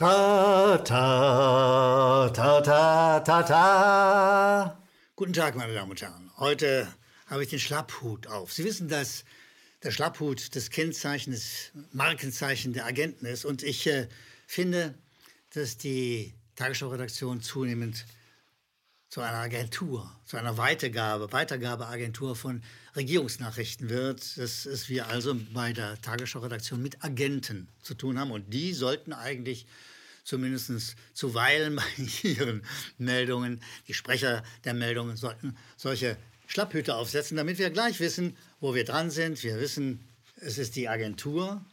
Ta, ta, ta, ta, ta, ta. Guten Tag, meine Damen und Herren. Heute habe ich den Schlapphut auf. Sie wissen, dass der Schlapphut das Kennzeichen, das Markenzeichen der Agenten ist. Und ich äh, finde, dass die Tagesschau-Redaktion zunehmend zu einer Agentur, zu einer Weitergabe, Weitergabeagentur von Regierungsnachrichten wird, dass es wir also bei der Tagesschau-Redaktion mit Agenten zu tun haben. Und die sollten eigentlich zumindest zuweilen bei ihren Meldungen, die Sprecher der Meldungen sollten solche Schlapphüte aufsetzen, damit wir gleich wissen, wo wir dran sind. Wir wissen, es ist die Agentur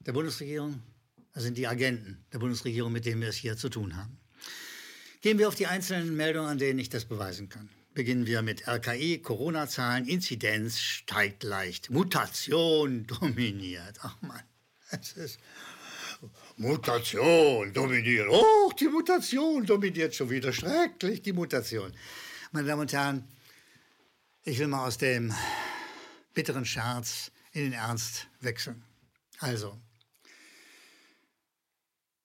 der Bundesregierung, das sind die Agenten der Bundesregierung, mit denen wir es hier zu tun haben. Gehen wir auf die einzelnen Meldungen, an denen ich das beweisen kann. Beginnen wir mit RKI, Corona-Zahlen, Inzidenz steigt leicht, Mutation dominiert. Ach man, es ist Mutation dominiert. Oh, die Mutation dominiert schon wieder. Schrecklich, die Mutation. Meine Damen und Herren, ich will mal aus dem bitteren Scherz in den Ernst wechseln. Also,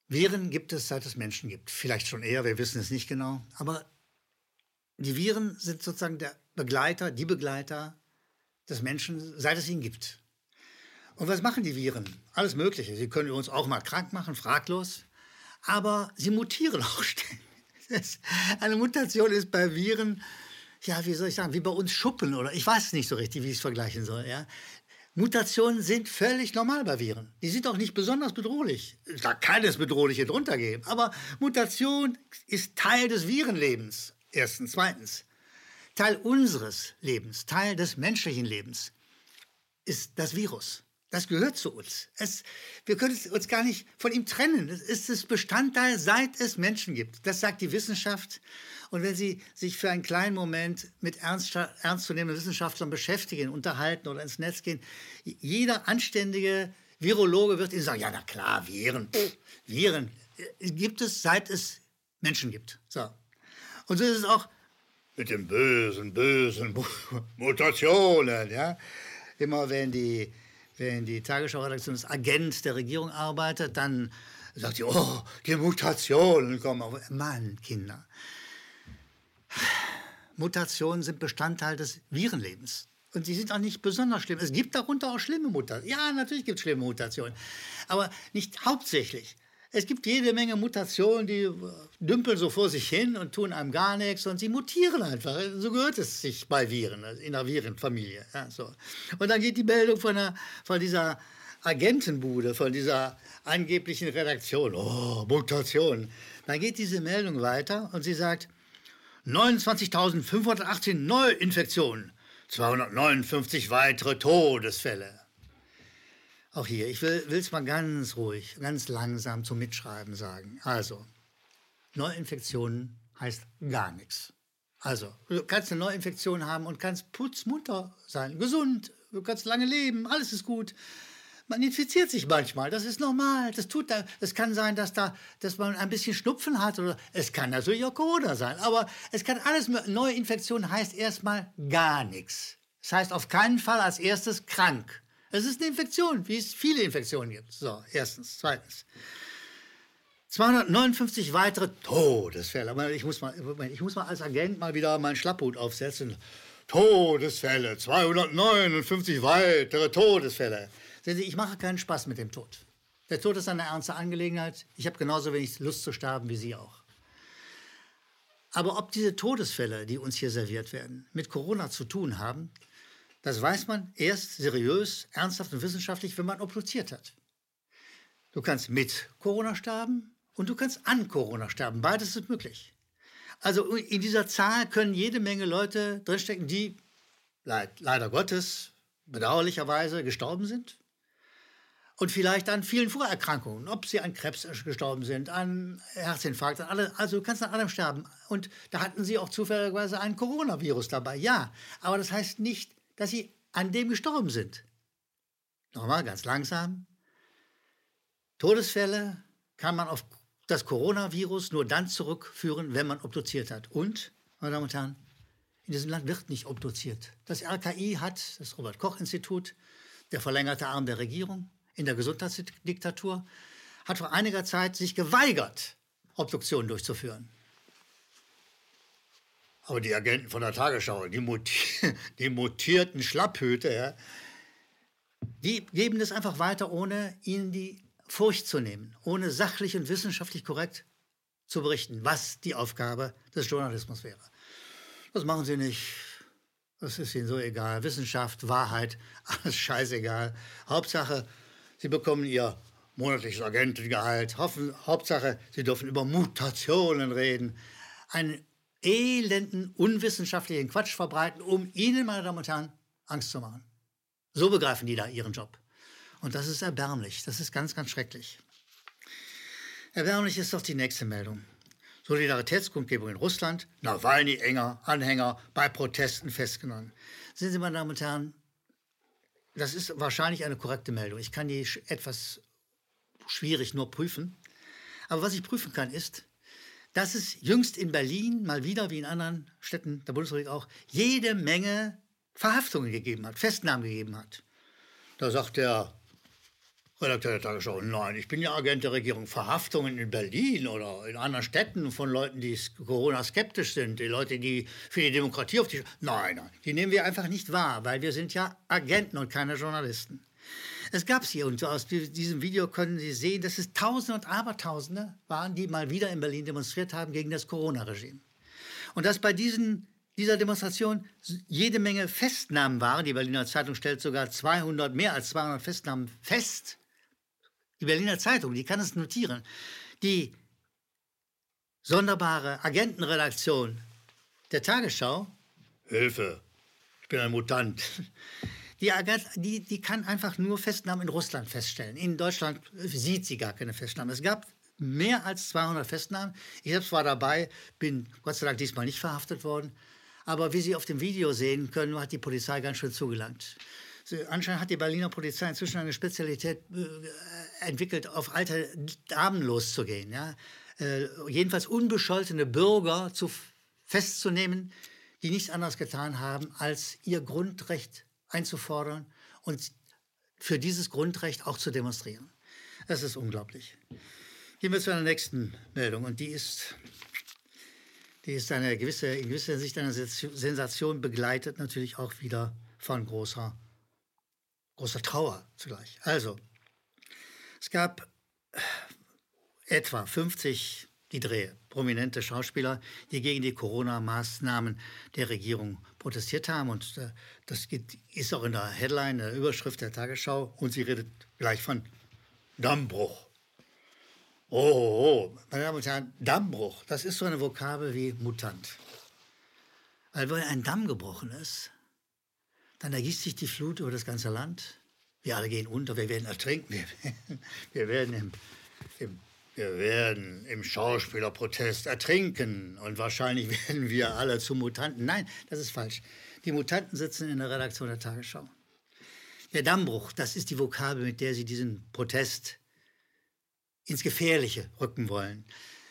Viren gibt es, seit es Menschen gibt. Vielleicht schon eher, wir wissen es nicht genau. Aber die Viren sind sozusagen der Begleiter, die Begleiter des Menschen, seit es ihn gibt. Und was machen die Viren? Alles Mögliche. Sie können uns auch mal krank machen, fraglos. Aber sie mutieren auch ständig. Eine Mutation ist bei Viren, ja, wie soll ich sagen, wie bei uns Schuppen oder ich weiß nicht so richtig, wie ich es vergleichen soll. Ja? Mutationen sind völlig normal bei Viren. Die sind auch nicht besonders bedrohlich. Da kann es Bedrohliche drunter geben. Aber Mutation ist Teil des Virenlebens. Erstens. Zweitens. Teil unseres Lebens, Teil des menschlichen Lebens ist das Virus. Das gehört zu uns. Es, wir können uns gar nicht von ihm trennen. Es ist das Bestandteil, seit es Menschen gibt. Das sagt die Wissenschaft. Und wenn Sie sich für einen kleinen Moment mit ernst, ernstzunehmenden Wissenschaftlern beschäftigen, unterhalten oder ins Netz gehen, jeder anständige Virologe wird Ihnen sagen, ja, na klar, Viren, pff, Viren äh, gibt es, seit es Menschen gibt. So. Und so ist es auch mit den bösen, bösen Mutationen. Ja? Immer wenn die wenn die Tagesschau-Redaktion als Agent der Regierung arbeitet, dann sagt sie, oh, die Mutationen kommen auf. Mann, Kinder. Mutationen sind Bestandteil des Virenlebens. Und sie sind auch nicht besonders schlimm. Es gibt darunter auch schlimme Mutationen. Ja, natürlich gibt es schlimme Mutationen. Aber nicht hauptsächlich. Es gibt jede Menge Mutationen, die äh, dümpeln so vor sich hin und tun einem gar nichts und sie mutieren einfach. So gehört es sich bei Viren, also in der Virenfamilie. Ja, so. Und dann geht die Meldung von, der, von dieser Agentenbude, von dieser angeblichen Redaktion, oh, Mutation. Dann geht diese Meldung weiter und sie sagt, 29.518 Neuinfektionen, 259 weitere Todesfälle. Auch hier, ich will es mal ganz ruhig, ganz langsam zum Mitschreiben sagen. Also, Neuinfektionen heißt gar nichts. Also, du kannst eine Neuinfektion haben und kannst putzmunter sein, gesund, du kannst lange leben, alles ist gut. Man infiziert sich manchmal, das ist normal. Das tut da, es kann sein, dass da, dass man ein bisschen Schnupfen hat oder es kann natürlich auch Corona sein. Aber es kann alles, Neuinfektion heißt erstmal gar nichts. Das heißt auf keinen Fall als erstes krank. Es ist eine Infektion, wie es viele Infektionen gibt. So, erstens. Zweitens. 259 weitere Todesfälle. Ich muss mal, ich muss mal als Agent mal wieder meinen Schlapphut aufsetzen. Todesfälle, 259 weitere Todesfälle. Sehen Sie, ich mache keinen Spaß mit dem Tod. Der Tod ist eine ernste Angelegenheit. Ich habe genauso wenig Lust zu sterben wie Sie auch. Aber ob diese Todesfälle, die uns hier serviert werden, mit Corona zu tun haben, das weiß man erst seriös, ernsthaft und wissenschaftlich, wenn man obduziert hat. Du kannst mit Corona sterben und du kannst an Corona sterben. Beides ist möglich. Also in dieser Zahl können jede Menge Leute drinstecken, die leider Gottes bedauerlicherweise gestorben sind. Und vielleicht an vielen Vorerkrankungen, ob sie an Krebs gestorben sind, an Herzinfarkt, an alle, also du kannst an allem sterben. Und da hatten sie auch zufälligerweise ein Coronavirus dabei, ja. Aber das heißt nicht, dass sie an dem gestorben sind. Nochmal ganz langsam. Todesfälle kann man auf das Coronavirus nur dann zurückführen, wenn man obduziert hat. Und, meine Damen und Herren, in diesem Land wird nicht obduziert. Das RKI hat, das Robert Koch Institut, der verlängerte Arm der Regierung in der Gesundheitsdiktatur, hat vor einiger Zeit sich geweigert, Obduktionen durchzuführen. Aber die Agenten von der Tagesschau, die, muti die mutierten Schlapphüte, ja, die geben das einfach weiter, ohne ihnen die Furcht zu nehmen, ohne sachlich und wissenschaftlich korrekt zu berichten, was die Aufgabe des Journalismus wäre. Das machen sie nicht. Das ist ihnen so egal. Wissenschaft, Wahrheit, alles scheißegal. Hauptsache, sie bekommen ihr monatliches Agentengehalt. Hauptsache, sie dürfen über Mutationen reden. Einen elenden, unwissenschaftlichen Quatsch verbreiten, um ihnen, meine Damen und Herren, Angst zu machen. So begreifen die da ihren Job. Und das ist erbärmlich. Das ist ganz, ganz schrecklich. Erbärmlich ist doch die nächste Meldung. Solidaritätskundgebung in Russland, Nawalny-Enger, Anhänger bei Protesten festgenommen. Sehen Sie, meine Damen und Herren, das ist wahrscheinlich eine korrekte Meldung. Ich kann die etwas schwierig nur prüfen. Aber was ich prüfen kann, ist, dass es jüngst in Berlin, mal wieder wie in anderen Städten der Bundesrepublik auch, jede Menge Verhaftungen gegeben hat, Festnahmen gegeben hat. Da sagt der Redakteur der Tagesschau, nein, ich bin ja Agent der Regierung. Verhaftungen in Berlin oder in anderen Städten von Leuten, die Corona-skeptisch sind, die Leute, die für die Demokratie auf die... Nein, nein, die nehmen wir einfach nicht wahr, weil wir sind ja Agenten und keine Journalisten. Es gab sie und aus diesem Video können Sie sehen, dass es Tausende und Abertausende waren, die mal wieder in Berlin demonstriert haben gegen das Corona-Regime. Und dass bei diesen dieser Demonstration jede Menge Festnahmen waren. Die Berliner Zeitung stellt sogar 200, mehr als 200 Festnahmen fest. Die Berliner Zeitung, die kann es notieren. Die sonderbare Agentenredaktion der Tagesschau, Hilfe, ich bin ein Mutant, die, die, die kann einfach nur Festnahmen in Russland feststellen. In Deutschland sieht sie gar keine Festnahmen. Es gab mehr als 200 Festnahmen. Ich selbst war dabei, bin Gott sei Dank diesmal nicht verhaftet worden. Aber wie Sie auf dem Video sehen können, hat die Polizei ganz schön zugelangt. Anscheinend hat die Berliner Polizei inzwischen eine Spezialität äh, entwickelt, auf alte Damen loszugehen. Ja? Äh, jedenfalls unbescholtene Bürger zu, festzunehmen, die nichts anderes getan haben, als ihr Grundrecht einzufordern und für dieses Grundrecht auch zu demonstrieren. Das ist unglaublich. Gehen wir zu einer nächsten Meldung und die ist, die ist eine gewisse, in gewisser Hinsicht eine Sensation, begleitet natürlich auch wieder von großer großer Trauer zugleich. Also, es gab etwa 50 die Dreh, prominente Schauspieler, die gegen die Corona-Maßnahmen der Regierung protestiert haben. Und äh, das ist auch in der Headline, der Überschrift der Tagesschau. Und sie redet gleich von Dammbruch. Oh, oh, oh, meine Damen und Herren, Dammbruch, das ist so eine Vokabel wie Mutant. Weil wenn ein Damm gebrochen ist, dann ergießt sich die Flut über das ganze Land. Wir alle gehen unter, wir werden ertrinken. Wir, wir werden im, im, wir werden im Schauspielerprotest ertrinken und wahrscheinlich werden wir alle zu Mutanten. Nein, das ist falsch. Die Mutanten sitzen in der Redaktion der Tagesschau. Der Dammbruch, das ist die Vokabel, mit der sie diesen Protest ins Gefährliche rücken wollen.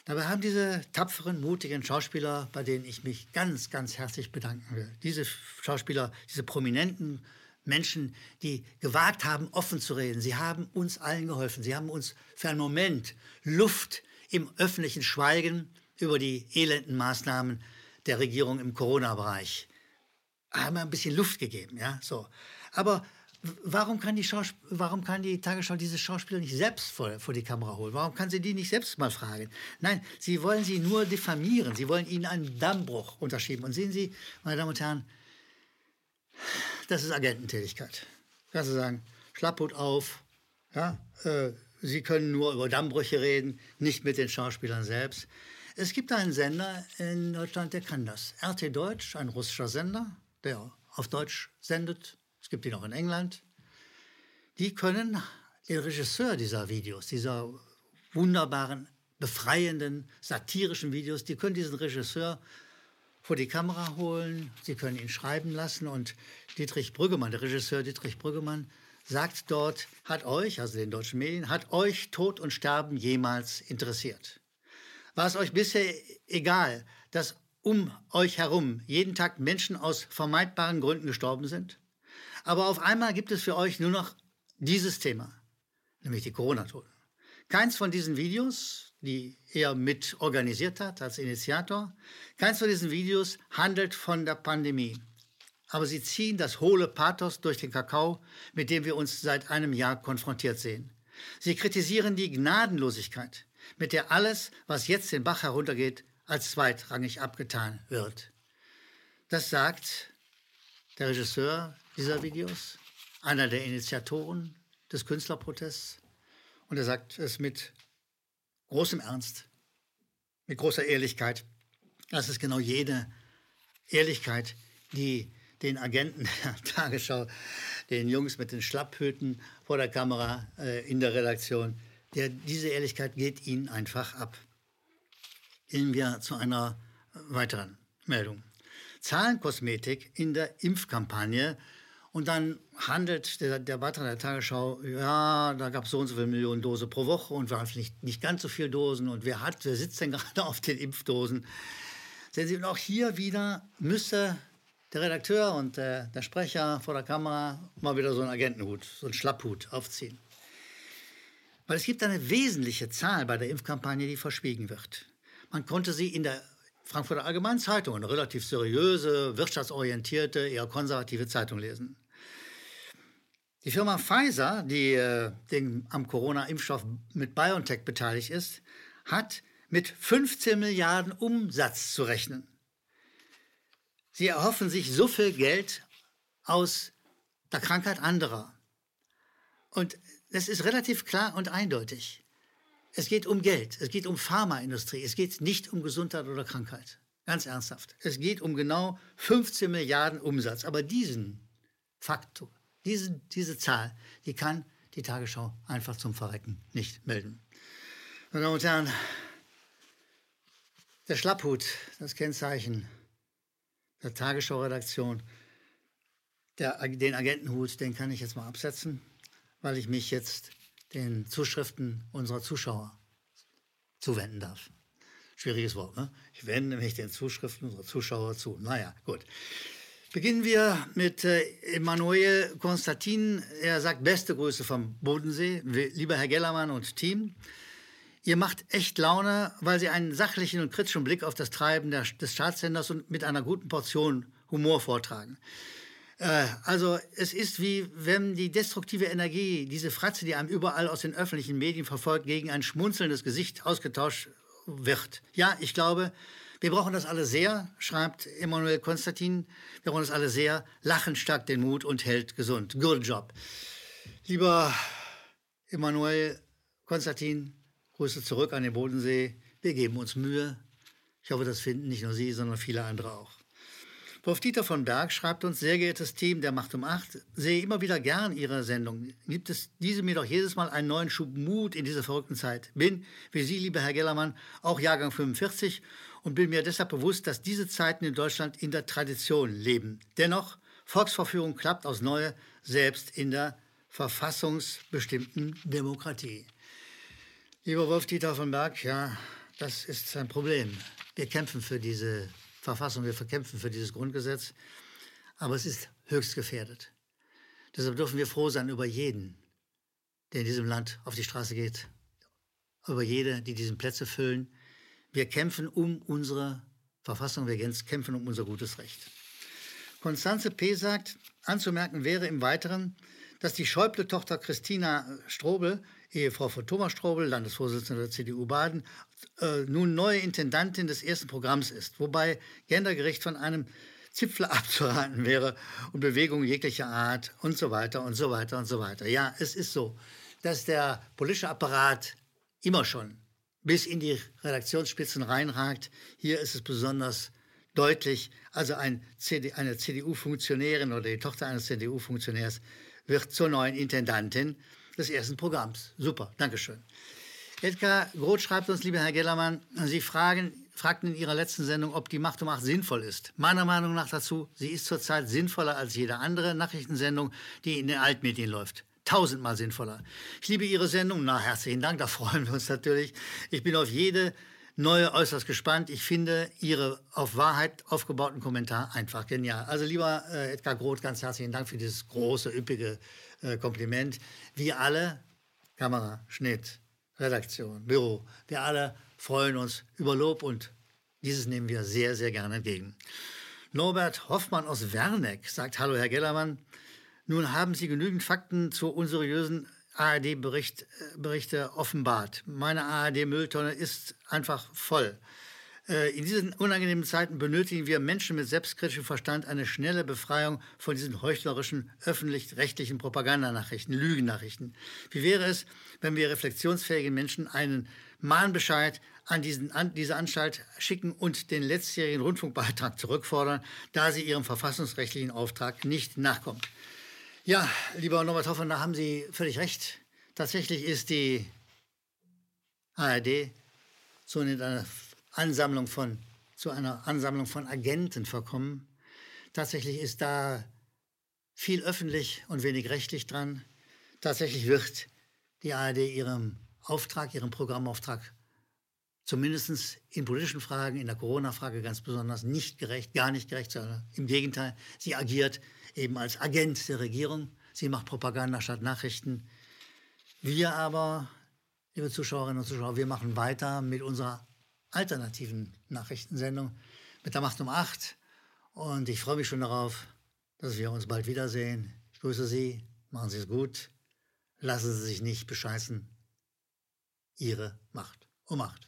Dabei haben diese tapferen, mutigen Schauspieler, bei denen ich mich ganz, ganz herzlich bedanken will, diese Schauspieler, diese prominenten Menschen, die gewagt haben, offen zu reden, sie haben uns allen geholfen. Sie haben uns für einen Moment Luft im öffentlichen Schweigen über die elenden Maßnahmen der Regierung im Corona-Bereich. Haben ein bisschen Luft gegeben, ja, so. Aber warum kann, die warum kann die Tagesschau diese Schauspieler nicht selbst vor, vor die Kamera holen? Warum kann sie die nicht selbst mal fragen? Nein, sie wollen sie nur diffamieren. Sie wollen ihnen einen Dammbruch unterschieben. Und sehen Sie, meine Damen und Herren, das ist Agententätigkeit. Kannst du sagen, Schlapphut auf, ja, äh, Sie können nur über Dammbrüche reden, nicht mit den Schauspielern selbst. Es gibt einen Sender in Deutschland, der kann das. RT Deutsch, ein russischer Sender, der auf Deutsch sendet, es gibt ihn auch in England, die können den Regisseur dieser Videos, dieser wunderbaren, befreienden, satirischen Videos, die können diesen Regisseur vor die Kamera holen, sie können ihn schreiben lassen und Dietrich Brüggemann, der Regisseur Dietrich Brüggemann, sagt dort, hat euch, also den deutschen Medien, hat euch Tod und Sterben jemals interessiert? War es euch bisher egal, dass um euch herum jeden Tag Menschen aus vermeidbaren Gründen gestorben sind? Aber auf einmal gibt es für euch nur noch dieses Thema, nämlich die Corona-Toten. Keins von diesen Videos, die er mit organisiert hat als Initiator, keins von diesen Videos handelt von der Pandemie. Aber sie ziehen das hohle Pathos durch den Kakao, mit dem wir uns seit einem Jahr konfrontiert sehen. Sie kritisieren die Gnadenlosigkeit, mit der alles, was jetzt den Bach heruntergeht, als zweitrangig abgetan wird. Das sagt der Regisseur dieser Videos, einer der Initiatoren des Künstlerprotests. Und er sagt es mit großem Ernst, mit großer Ehrlichkeit. Das ist genau jene Ehrlichkeit, die den Agenten der Tagesschau, den Jungs mit den Schlapphüten vor der Kamera äh, in der Redaktion, der, diese Ehrlichkeit geht ihnen einfach ab. Gehen wir zu einer weiteren Meldung. Zahlenkosmetik in der Impfkampagne. Und dann handelt der, der Beitrag der Tagesschau, ja, da gab es so und so viele Millionen Dosen pro Woche und wir haben nicht, nicht ganz so viele Dosen und wer hat, wer sitzt denn gerade auf den Impfdosen? Sehen Sie, und auch hier wieder müsste der Redakteur und der, der Sprecher vor der Kamera mal wieder so einen Agentenhut, so einen Schlapphut aufziehen. Weil es gibt eine wesentliche Zahl bei der Impfkampagne, die verschwiegen wird. Man konnte sie in der Frankfurter Allgemeinen Zeitung, eine relativ seriöse, wirtschaftsorientierte, eher konservative Zeitung lesen. Die Firma Pfizer, die äh, den, am Corona-Impfstoff mit BioNTech beteiligt ist, hat mit 15 Milliarden Umsatz zu rechnen. Sie erhoffen sich so viel Geld aus der Krankheit anderer. Und das ist relativ klar und eindeutig. Es geht um Geld, es geht um Pharmaindustrie, es geht nicht um Gesundheit oder Krankheit. Ganz ernsthaft. Es geht um genau 15 Milliarden Umsatz. Aber diesen Faktor, diese, diese Zahl, die kann die Tagesschau einfach zum Verrecken nicht melden. Meine Damen und Herren, der Schlapphut, das Kennzeichen der Tagesschau-Redaktion, den Agentenhut, den kann ich jetzt mal absetzen, weil ich mich jetzt den Zuschriften unserer Zuschauer zuwenden darf. Schwieriges Wort, ne? Ich wende mich den Zuschriften unserer Zuschauer zu. Naja, gut. Beginnen wir mit äh, Emanuel Konstantin. Er sagt, beste Grüße vom Bodensee. Lieber Herr Gellermann und Team, ihr macht echt Laune, weil Sie einen sachlichen und kritischen Blick auf das Treiben der, des Staatssenders und mit einer guten Portion Humor vortragen. Äh, also es ist wie wenn die destruktive Energie, diese Fratze, die einem überall aus den öffentlichen Medien verfolgt, gegen ein schmunzelndes Gesicht ausgetauscht wird. Ja, ich glaube, wir brauchen das alle sehr, schreibt Emanuel Konstantin. Wir brauchen das alle sehr. Lachen stärkt den Mut und hält gesund. Good job. Lieber Emanuel Konstantin, Grüße zurück an den Bodensee. Wir geben uns Mühe. Ich hoffe, das finden nicht nur Sie, sondern viele andere auch. Wolf Dieter von Berg schreibt uns, sehr geehrtes Team der Macht um Acht, sehe immer wieder gern Ihre Sendung. Gibt es diese mir doch jedes Mal einen neuen Schub Mut in dieser verrückten Zeit. Bin, wie Sie, lieber Herr Gellermann, auch Jahrgang 45 und bin mir deshalb bewusst, dass diese Zeiten in Deutschland in der Tradition leben. Dennoch, Volksverführung klappt aus Neue, selbst in der verfassungsbestimmten Demokratie. Lieber Wolf-Dieter von Berg, ja, das ist ein Problem. Wir kämpfen für diese Verfassung, wir verkämpfen für dieses Grundgesetz, aber es ist höchst gefährdet. Deshalb dürfen wir froh sein über jeden, der in diesem Land auf die Straße geht, über jede, die diese Plätze füllen. Wir kämpfen um unsere Verfassung, wir kämpfen um unser gutes Recht. Konstanze P. sagt, anzumerken wäre im Weiteren, dass die Schäuble-Tochter Christina Strobel, Ehefrau von Thomas Strobel, Landesvorsitzende der CDU Baden, äh, nun neue Intendantin des ersten Programms ist, wobei gendergerecht von einem Zipfel abzuraten wäre und Bewegungen jeglicher Art und so weiter und so weiter und so weiter. Ja, es ist so, dass der politische Apparat immer schon bis in die Redaktionsspitzen reinragt. Hier ist es besonders deutlich. Also ein CD, eine CDU-Funktionärin oder die Tochter eines CDU-Funktionärs wird zur neuen Intendantin des ersten Programms. Super, Dankeschön. Edgar Groth schreibt uns, lieber Herr Gellermann, Sie fragen, fragten in Ihrer letzten Sendung, ob die Macht um Macht sinnvoll ist. Meiner Meinung nach dazu, sie ist zurzeit sinnvoller als jede andere Nachrichtensendung, die in den Altmedien läuft. Tausendmal sinnvoller. Ich liebe Ihre Sendung. Na, herzlichen Dank, da freuen wir uns natürlich. Ich bin auf jede neue äußerst gespannt. Ich finde Ihre auf Wahrheit aufgebauten Kommentar einfach genial. Also lieber äh, Edgar Groth, ganz herzlichen Dank für dieses große, üppige äh, Kompliment. Wir alle, Kamera, Schnitt, Redaktion, Büro. Wir alle freuen uns über Lob und dieses nehmen wir sehr, sehr gerne entgegen. Norbert Hoffmann aus Werneck sagt, hallo Herr Gellermann, nun haben Sie genügend Fakten zu unseriösen ARD-Berichte äh, offenbart. Meine ARD-Mülltonne ist einfach voll. Äh, in diesen unangenehmen Zeiten benötigen wir Menschen mit selbstkritischem Verstand eine schnelle Befreiung von diesen heuchlerischen öffentlich-rechtlichen Propagandanachrichten, Lügennachrichten. Wie wäre es, wenn wir reflexionsfähigen Menschen einen Mahnbescheid an, diesen, an diese Anstalt schicken und den letztjährigen Rundfunkbeitrag zurückfordern, da sie ihrem verfassungsrechtlichen Auftrag nicht nachkommt? Ja, lieber Norbert Hoffmann, da haben Sie völlig recht. Tatsächlich ist die ARD in einer Ansammlung von, zu einer Ansammlung von Agenten verkommen. Tatsächlich ist da viel öffentlich und wenig rechtlich dran. Tatsächlich wird die ARD ihrem Auftrag, ihrem Programmauftrag zumindest in politischen Fragen, in der Corona-Frage ganz besonders nicht gerecht, gar nicht gerecht, sondern im Gegenteil, sie agiert eben als Agent der Regierung. Sie macht Propaganda statt Nachrichten. Wir aber, liebe Zuschauerinnen und Zuschauer, wir machen weiter mit unserer alternativen Nachrichtensendung mit der Macht um 8. Und ich freue mich schon darauf, dass wir uns bald wiedersehen. Ich grüße Sie, machen Sie es gut, lassen Sie sich nicht bescheißen. Ihre Macht um 8.